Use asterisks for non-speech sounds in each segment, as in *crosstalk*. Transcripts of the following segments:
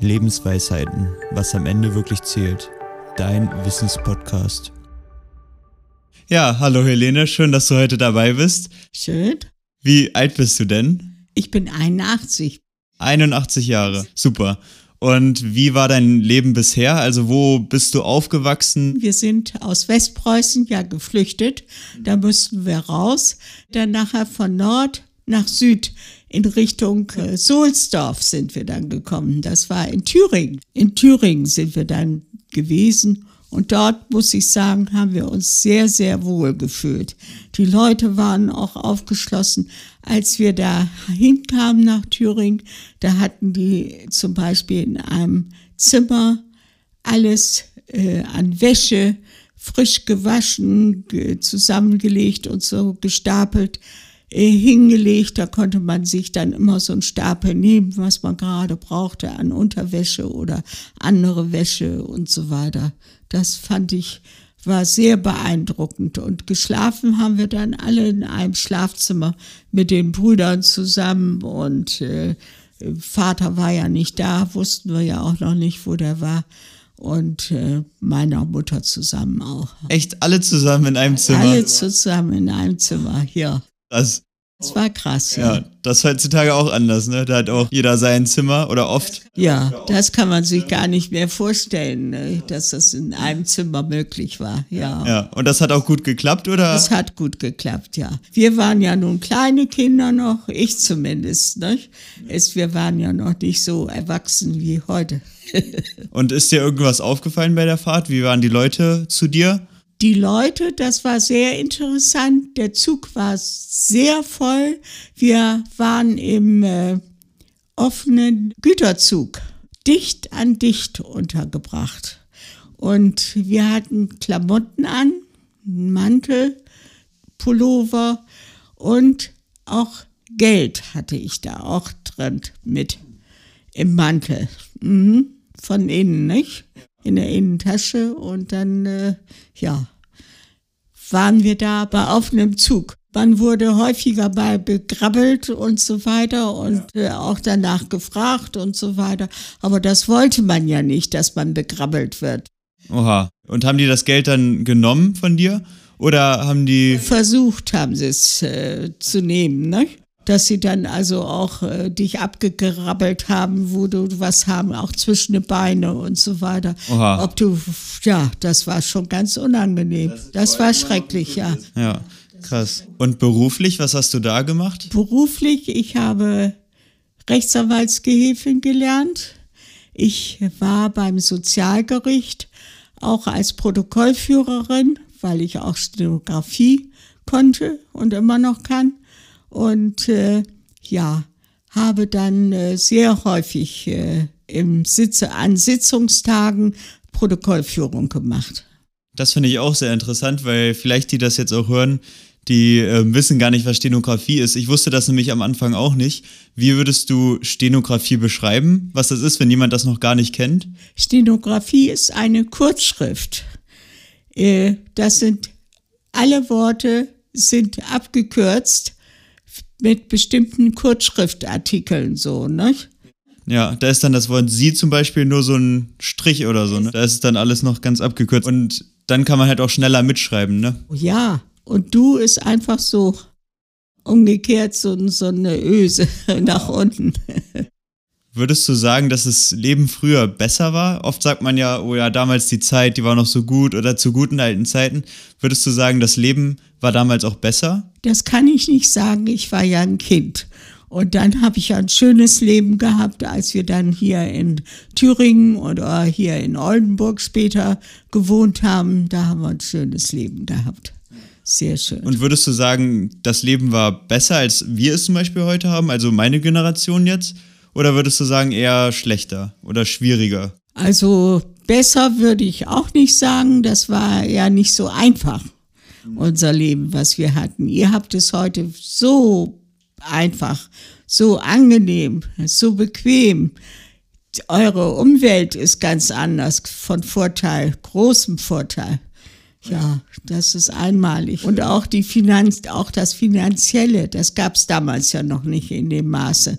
Lebensweisheiten, was am Ende wirklich zählt. Dein Wissenspodcast. Ja, hallo Helene, schön, dass du heute dabei bist. Schön. Wie alt bist du denn? Ich bin 81. 81 Jahre, super. Und wie war dein Leben bisher? Also wo bist du aufgewachsen? Wir sind aus Westpreußen ja geflüchtet. Da mussten wir raus. Dann nachher von Nord nach Süd in Richtung äh, Sohlsdorf sind wir dann gekommen. Das war in Thüringen. In Thüringen sind wir dann gewesen. Und dort, muss ich sagen, haben wir uns sehr, sehr wohl gefühlt. Die Leute waren auch aufgeschlossen. Als wir da hinkamen nach Thüringen, da hatten die zum Beispiel in einem Zimmer alles äh, an Wäsche frisch gewaschen, zusammengelegt und so gestapelt hingelegt. Da konnte man sich dann immer so einen Stapel nehmen, was man gerade brauchte an Unterwäsche oder andere Wäsche und so weiter. Das fand ich war sehr beeindruckend. Und geschlafen haben wir dann alle in einem Schlafzimmer mit den Brüdern zusammen. Und äh, Vater war ja nicht da, wussten wir ja auch noch nicht, wo der war. Und äh, meiner Mutter zusammen auch. Echt alle zusammen in einem Zimmer? Alle zusammen in einem Zimmer, ja. Das, das war krass. Ja, ja, das ist heutzutage auch anders, ne? Da hat auch jeder sein Zimmer oder oft. Ja, das kann man sich gar nicht mehr vorstellen, ne? dass das in einem Zimmer möglich war. Ja. Ja, und das hat auch gut geklappt, oder? Das hat gut geklappt, ja. Wir waren ja nun kleine Kinder noch, ich zumindest, ne? Es, wir waren ja noch nicht so erwachsen wie heute. *laughs* und ist dir irgendwas aufgefallen bei der Fahrt? Wie waren die Leute zu dir? Die Leute, das war sehr interessant. Der Zug war sehr voll. Wir waren im äh, offenen Güterzug, dicht an dicht untergebracht. Und wir hatten Klamotten an, Mantel, Pullover und auch Geld hatte ich da auch drin mit im Mantel. Mhm. Von innen, nicht? in der Innentasche und dann, äh, ja, waren wir da bei auf einem Zug. Man wurde häufiger bei begrabbelt und so weiter und äh, auch danach gefragt und so weiter. Aber das wollte man ja nicht, dass man begrabbelt wird. Oha. Und haben die das Geld dann genommen von dir? Oder haben die. Versucht haben sie es äh, zu nehmen, ne? Dass sie dann also auch äh, dich abgegrabbelt haben, wo du was haben, auch zwischen den Beine und so weiter. Oha. Ob du, ja, das war schon ganz unangenehm. Das, das war schrecklich, ja. Ja, krass. Und beruflich, was hast du da gemacht? Beruflich, ich habe Rechtsanwaltsgehilfin gelernt. Ich war beim Sozialgericht auch als Protokollführerin, weil ich auch Stenografie konnte und immer noch kann und äh, ja, habe dann äh, sehr häufig äh, im Sitze, an Sitzungstagen Protokollführung gemacht. Das finde ich auch sehr interessant, weil vielleicht die das jetzt auch hören, die äh, wissen gar nicht, was Stenografie ist. Ich wusste das nämlich am Anfang auch nicht. Wie würdest du Stenografie beschreiben, was das ist, wenn jemand das noch gar nicht kennt? Stenografie ist eine Kurzschrift. Äh, das sind alle Worte sind abgekürzt mit bestimmten Kurzschriftartikeln so, ne? Ja, da ist dann das Wort sie zum Beispiel nur so ein Strich oder so, ne? Da ist dann alles noch ganz abgekürzt. Und dann kann man halt auch schneller mitschreiben, ne? Ja, und du ist einfach so umgekehrt so, so eine Öse *laughs* nach unten. Würdest du sagen, dass das Leben früher besser war? Oft sagt man ja, oh ja, damals die Zeit, die war noch so gut oder zu guten alten Zeiten. Würdest du sagen, das Leben war damals auch besser? Das kann ich nicht sagen. Ich war ja ein Kind. Und dann habe ich ein schönes Leben gehabt, als wir dann hier in Thüringen oder hier in Oldenburg später gewohnt haben. Da haben wir ein schönes Leben gehabt. Sehr schön. Und würdest du sagen, das Leben war besser, als wir es zum Beispiel heute haben, also meine Generation jetzt? Oder würdest du sagen eher schlechter oder schwieriger? Also besser würde ich auch nicht sagen. Das war ja nicht so einfach, unser Leben, was wir hatten. Ihr habt es heute so einfach, so angenehm, so bequem. Eure Umwelt ist ganz anders, von Vorteil, großem Vorteil. Ja, das ist einmalig. Und auch die Finanz, auch das Finanzielle, das gab es damals ja noch nicht in dem Maße,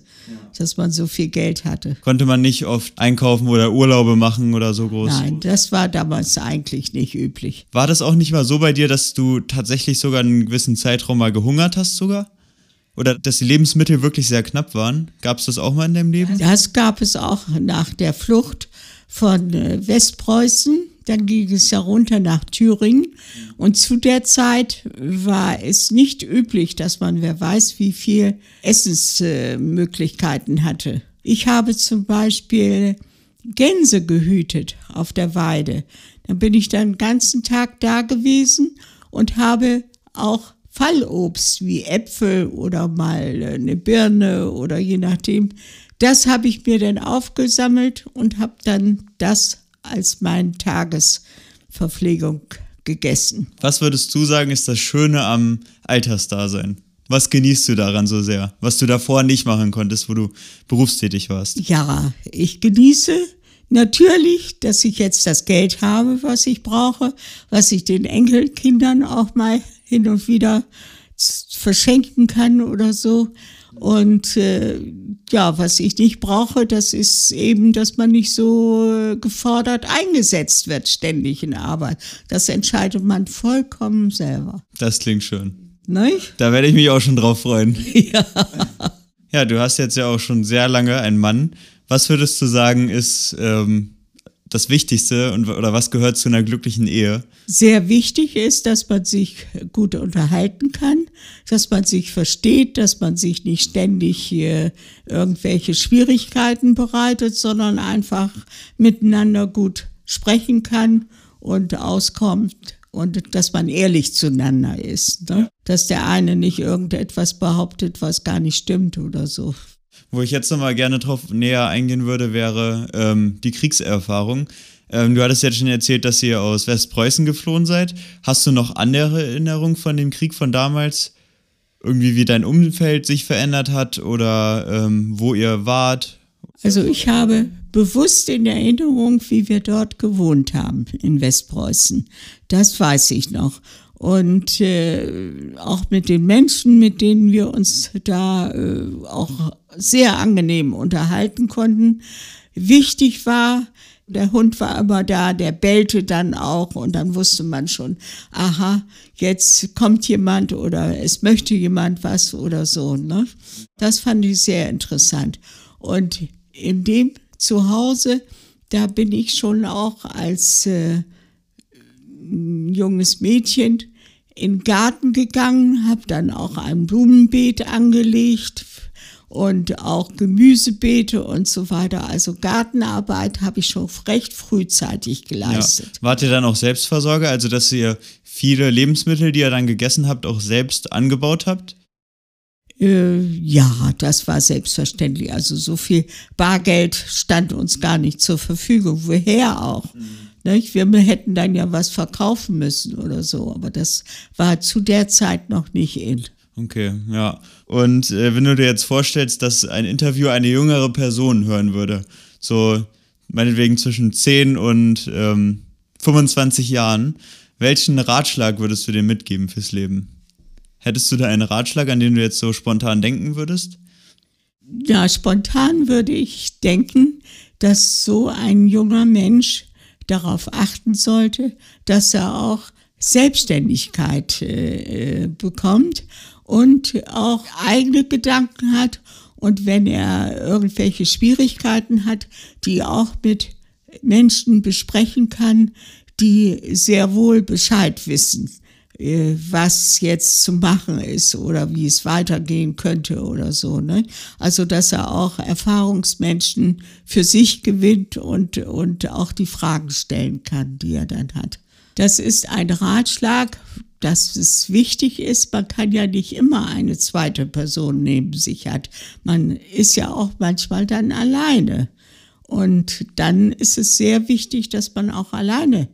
dass man so viel Geld hatte. Konnte man nicht oft einkaufen oder Urlaube machen oder so groß? Nein, das war damals eigentlich nicht üblich. War das auch nicht mal so bei dir, dass du tatsächlich sogar einen gewissen Zeitraum mal gehungert hast sogar? Oder dass die Lebensmittel wirklich sehr knapp waren? Gab es das auch mal in deinem Leben? Das gab es auch nach der Flucht von äh, Westpreußen. Dann ging es ja runter nach Thüringen. Und zu der Zeit war es nicht üblich, dass man, wer weiß, wie viel Essensmöglichkeiten hatte. Ich habe zum Beispiel Gänse gehütet auf der Weide. Dann bin ich dann den ganzen Tag da gewesen und habe auch Fallobst wie Äpfel oder mal eine Birne oder je nachdem. Das habe ich mir dann aufgesammelt und habe dann das als meine Tagesverpflegung gegessen. Was würdest du sagen, ist das Schöne am Altersdasein? Was genießt du daran so sehr, was du davor nicht machen konntest, wo du berufstätig warst? Ja, ich genieße natürlich, dass ich jetzt das Geld habe, was ich brauche, was ich den Enkelkindern auch mal hin und wieder verschenken kann oder so. Und äh, ja, was ich nicht brauche, das ist eben, dass man nicht so äh, gefordert eingesetzt wird ständig in Arbeit. Das entscheidet man vollkommen selber. Das klingt schön. Nicht? Da werde ich mich auch schon drauf freuen. *laughs* Ja. Ja, du hast jetzt ja auch schon sehr lange einen Mann. Was würdest du sagen, ist ähm, das Wichtigste und, oder was gehört zu einer glücklichen Ehe? Sehr wichtig ist, dass man sich gut unterhalten kann, dass man sich versteht, dass man sich nicht ständig äh, irgendwelche Schwierigkeiten bereitet, sondern einfach miteinander gut sprechen kann und auskommt und dass man ehrlich zueinander ist. Ne? Dass der eine nicht irgendetwas behauptet, was gar nicht stimmt oder so. Wo ich jetzt nochmal gerne drauf näher eingehen würde, wäre ähm, die Kriegserfahrung. Ähm, du hattest jetzt schon erzählt, dass ihr aus Westpreußen geflohen seid. Hast du noch andere Erinnerungen von dem Krieg von damals? Irgendwie wie dein Umfeld sich verändert hat oder ähm, wo ihr wart? Also ich habe bewusst in Erinnerung, wie wir dort gewohnt haben in Westpreußen. Das weiß ich noch und äh, auch mit den Menschen, mit denen wir uns da äh, auch sehr angenehm unterhalten konnten. Wichtig war, der Hund war immer da, der bellte dann auch und dann wusste man schon, aha, jetzt kommt jemand oder es möchte jemand was oder so. Ne? Das fand ich sehr interessant. Und in dem Zuhause, da bin ich schon auch als äh, junges Mädchen in den Garten gegangen, habe dann auch ein Blumenbeet angelegt und auch Gemüsebeete und so weiter. Also Gartenarbeit habe ich schon recht frühzeitig geleistet. Ja. Wart ihr dann auch Selbstversorger, also dass ihr viele Lebensmittel, die ihr dann gegessen habt, auch selbst angebaut habt? Äh, ja, das war selbstverständlich. Also so viel Bargeld stand uns gar nicht zur Verfügung. Woher auch? Mhm. Nicht? Wir hätten dann ja was verkaufen müssen oder so, aber das war zu der Zeit noch nicht in. Okay, ja. Und äh, wenn du dir jetzt vorstellst, dass ein Interview eine jüngere Person hören würde, so meinetwegen zwischen 10 und ähm, 25 Jahren, welchen Ratschlag würdest du dir mitgeben fürs Leben? Hättest du da einen Ratschlag, an den du jetzt so spontan denken würdest? Ja, spontan würde ich denken, dass so ein junger Mensch darauf achten sollte, dass er auch Selbstständigkeit äh, bekommt und auch eigene Gedanken hat und wenn er irgendwelche Schwierigkeiten hat, die auch mit Menschen besprechen kann, die sehr wohl Bescheid wissen. Äh, was jetzt zu machen ist oder wie es weitergehen könnte oder so. Ne? Also, dass er auch Erfahrungsmenschen für sich gewinnt und, und auch die Fragen stellen kann, die er dann hat. Das ist ein Ratschlag, dass es wichtig ist. Man kann ja nicht immer eine zweite Person neben sich hat. Man ist ja auch manchmal dann alleine. Und dann ist es sehr wichtig, dass man auch alleine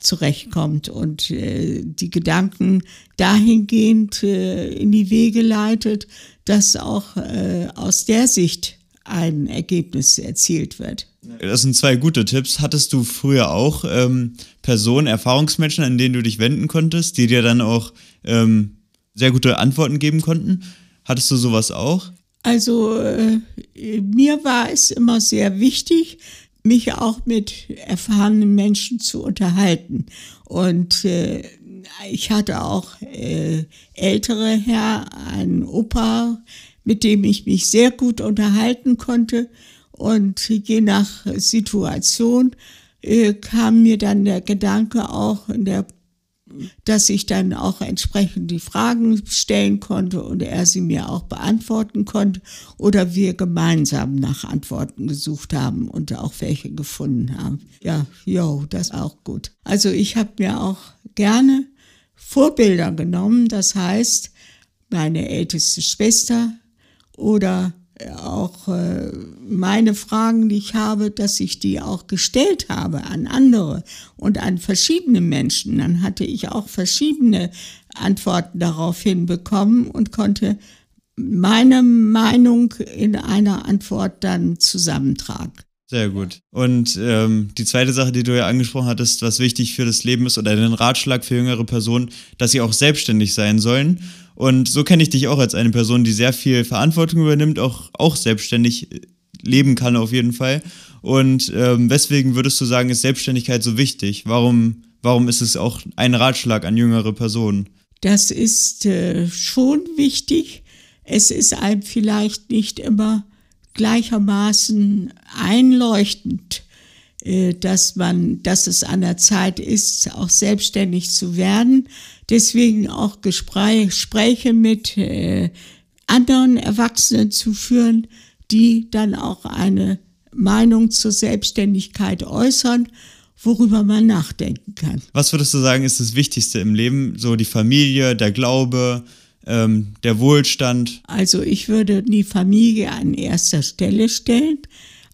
zurechtkommt und äh, die Gedanken dahingehend äh, in die Wege leitet, dass auch äh, aus der Sicht ein Ergebnis erzielt wird. Das sind zwei gute Tipps. Hattest du früher auch ähm, Personen, Erfahrungsmenschen, an denen du dich wenden konntest, die dir dann auch ähm, sehr gute Antworten geben konnten? Hattest du sowas auch? Also äh, mir war es immer sehr wichtig, mich auch mit erfahrenen Menschen zu unterhalten. Und äh, ich hatte auch äh, ältere Herr, einen Opa, mit dem ich mich sehr gut unterhalten konnte. Und je nach Situation äh, kam mir dann der Gedanke auch in der dass ich dann auch entsprechend die Fragen stellen konnte und er sie mir auch beantworten konnte oder wir gemeinsam nach Antworten gesucht haben und auch welche gefunden haben. Ja, jo, das auch gut. Also ich habe mir auch gerne Vorbilder genommen, das heißt meine älteste Schwester oder auch äh, meine Fragen, die ich habe, dass ich die auch gestellt habe an andere und an verschiedene Menschen. Dann hatte ich auch verschiedene Antworten darauf hinbekommen und konnte meine Meinung in einer Antwort dann zusammentragen. Sehr gut. Und ähm, die zweite Sache, die du ja angesprochen hattest, was wichtig für das Leben ist oder den Ratschlag für jüngere Personen, dass sie auch selbstständig sein sollen. Und so kenne ich dich auch als eine Person, die sehr viel Verantwortung übernimmt, auch, auch selbstständig äh, leben kann auf jeden Fall. Und ähm, weswegen würdest du sagen, ist Selbstständigkeit so wichtig? Warum, warum ist es auch ein Ratschlag an jüngere Personen? Das ist äh, schon wichtig. Es ist einem vielleicht nicht immer gleichermaßen einleuchtend, dass man, dass es an der Zeit ist, auch selbstständig zu werden. Deswegen auch Gespräche mit äh, anderen Erwachsenen zu führen, die dann auch eine Meinung zur Selbstständigkeit äußern, worüber man nachdenken kann. Was würdest du sagen, ist das Wichtigste im Leben? So die Familie, der Glaube, ähm, der Wohlstand? Also ich würde die Familie an erster Stelle stellen,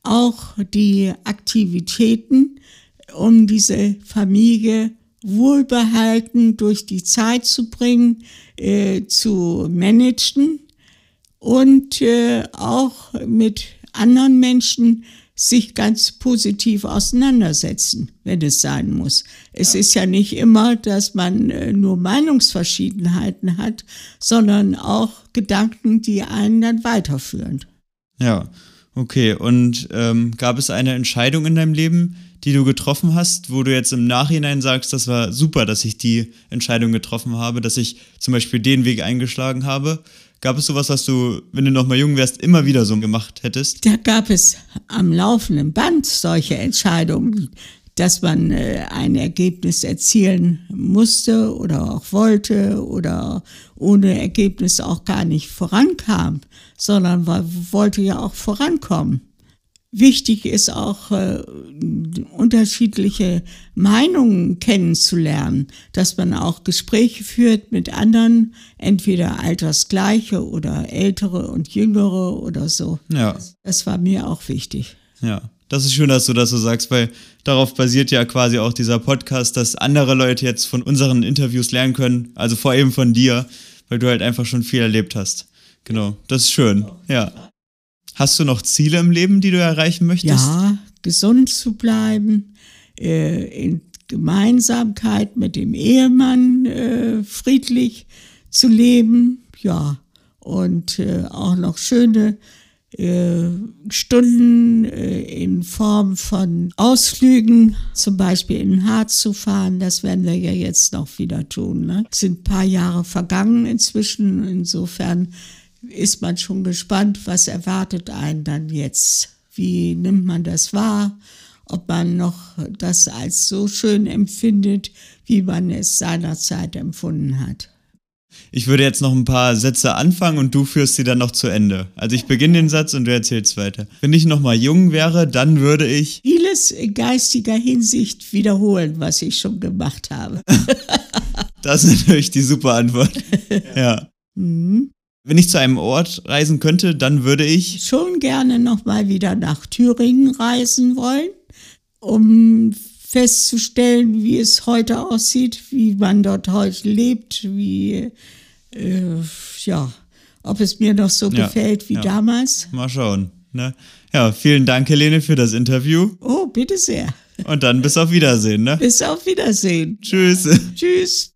auch die Aktivitäten, um diese Familie wohlbehalten durch die Zeit zu bringen, äh, zu managen und äh, auch mit anderen Menschen sich ganz positiv auseinandersetzen, wenn es sein muss. Es ja. ist ja nicht immer, dass man äh, nur Meinungsverschiedenheiten hat, sondern auch Gedanken, die einen dann weiterführen. Ja, okay. Und ähm, gab es eine Entscheidung in deinem Leben, die du getroffen hast, wo du jetzt im Nachhinein sagst, das war super, dass ich die Entscheidung getroffen habe, dass ich zum Beispiel den Weg eingeschlagen habe? Gab es sowas, was du, wenn du noch mal jung wärst, immer wieder so gemacht hättest? Da gab es am laufenden Band solche Entscheidungen, dass man äh, ein Ergebnis erzielen musste oder auch wollte oder ohne Ergebnis auch gar nicht vorankam, sondern wollte ja auch vorankommen. Wichtig ist auch, äh, unterschiedliche Meinungen kennenzulernen, dass man auch Gespräche führt mit anderen, entweder altersgleiche oder ältere und jüngere oder so. Ja. Das, das war mir auch wichtig. Ja. Das ist schön, dass du das so sagst, weil darauf basiert ja quasi auch dieser Podcast, dass andere Leute jetzt von unseren Interviews lernen können, also vor allem von dir, weil du halt einfach schon viel erlebt hast. Genau, das ist schön. Ja. Hast du noch Ziele im Leben, die du erreichen möchtest? Ja, gesund zu bleiben, äh, in Gemeinsamkeit mit dem Ehemann äh, friedlich zu leben, ja, und äh, auch noch schöne Stunden äh, in Form von Ausflügen, zum Beispiel in Harz zu fahren. Das werden wir ja jetzt noch wieder tun. Ne? Es sind ein paar Jahre vergangen inzwischen. Insofern ist man schon gespannt, was erwartet einen dann jetzt. Wie nimmt man das wahr? Ob man noch das als so schön empfindet, wie man es seinerzeit empfunden hat. Ich würde jetzt noch ein paar Sätze anfangen und du führst sie dann noch zu Ende. Also ich beginne den Satz und du erzählst weiter. Wenn ich noch mal jung wäre, dann würde ich vieles in geistiger Hinsicht wiederholen, was ich schon gemacht habe. *laughs* das ist natürlich die super Antwort. *laughs* Ja. Mhm. Wenn ich zu einem Ort reisen könnte, dann würde ich schon gerne noch mal wieder nach Thüringen reisen wollen, um festzustellen, wie es heute aussieht, wie man dort heute lebt, wie äh, ja, ob es mir noch so ja, gefällt wie ja. damals. Mal schauen. Ne? Ja, vielen Dank, Helene, für das Interview. Oh, bitte sehr. Und dann bis auf Wiedersehen. Ne? Bis auf Wiedersehen. Tschüss. Tschüss.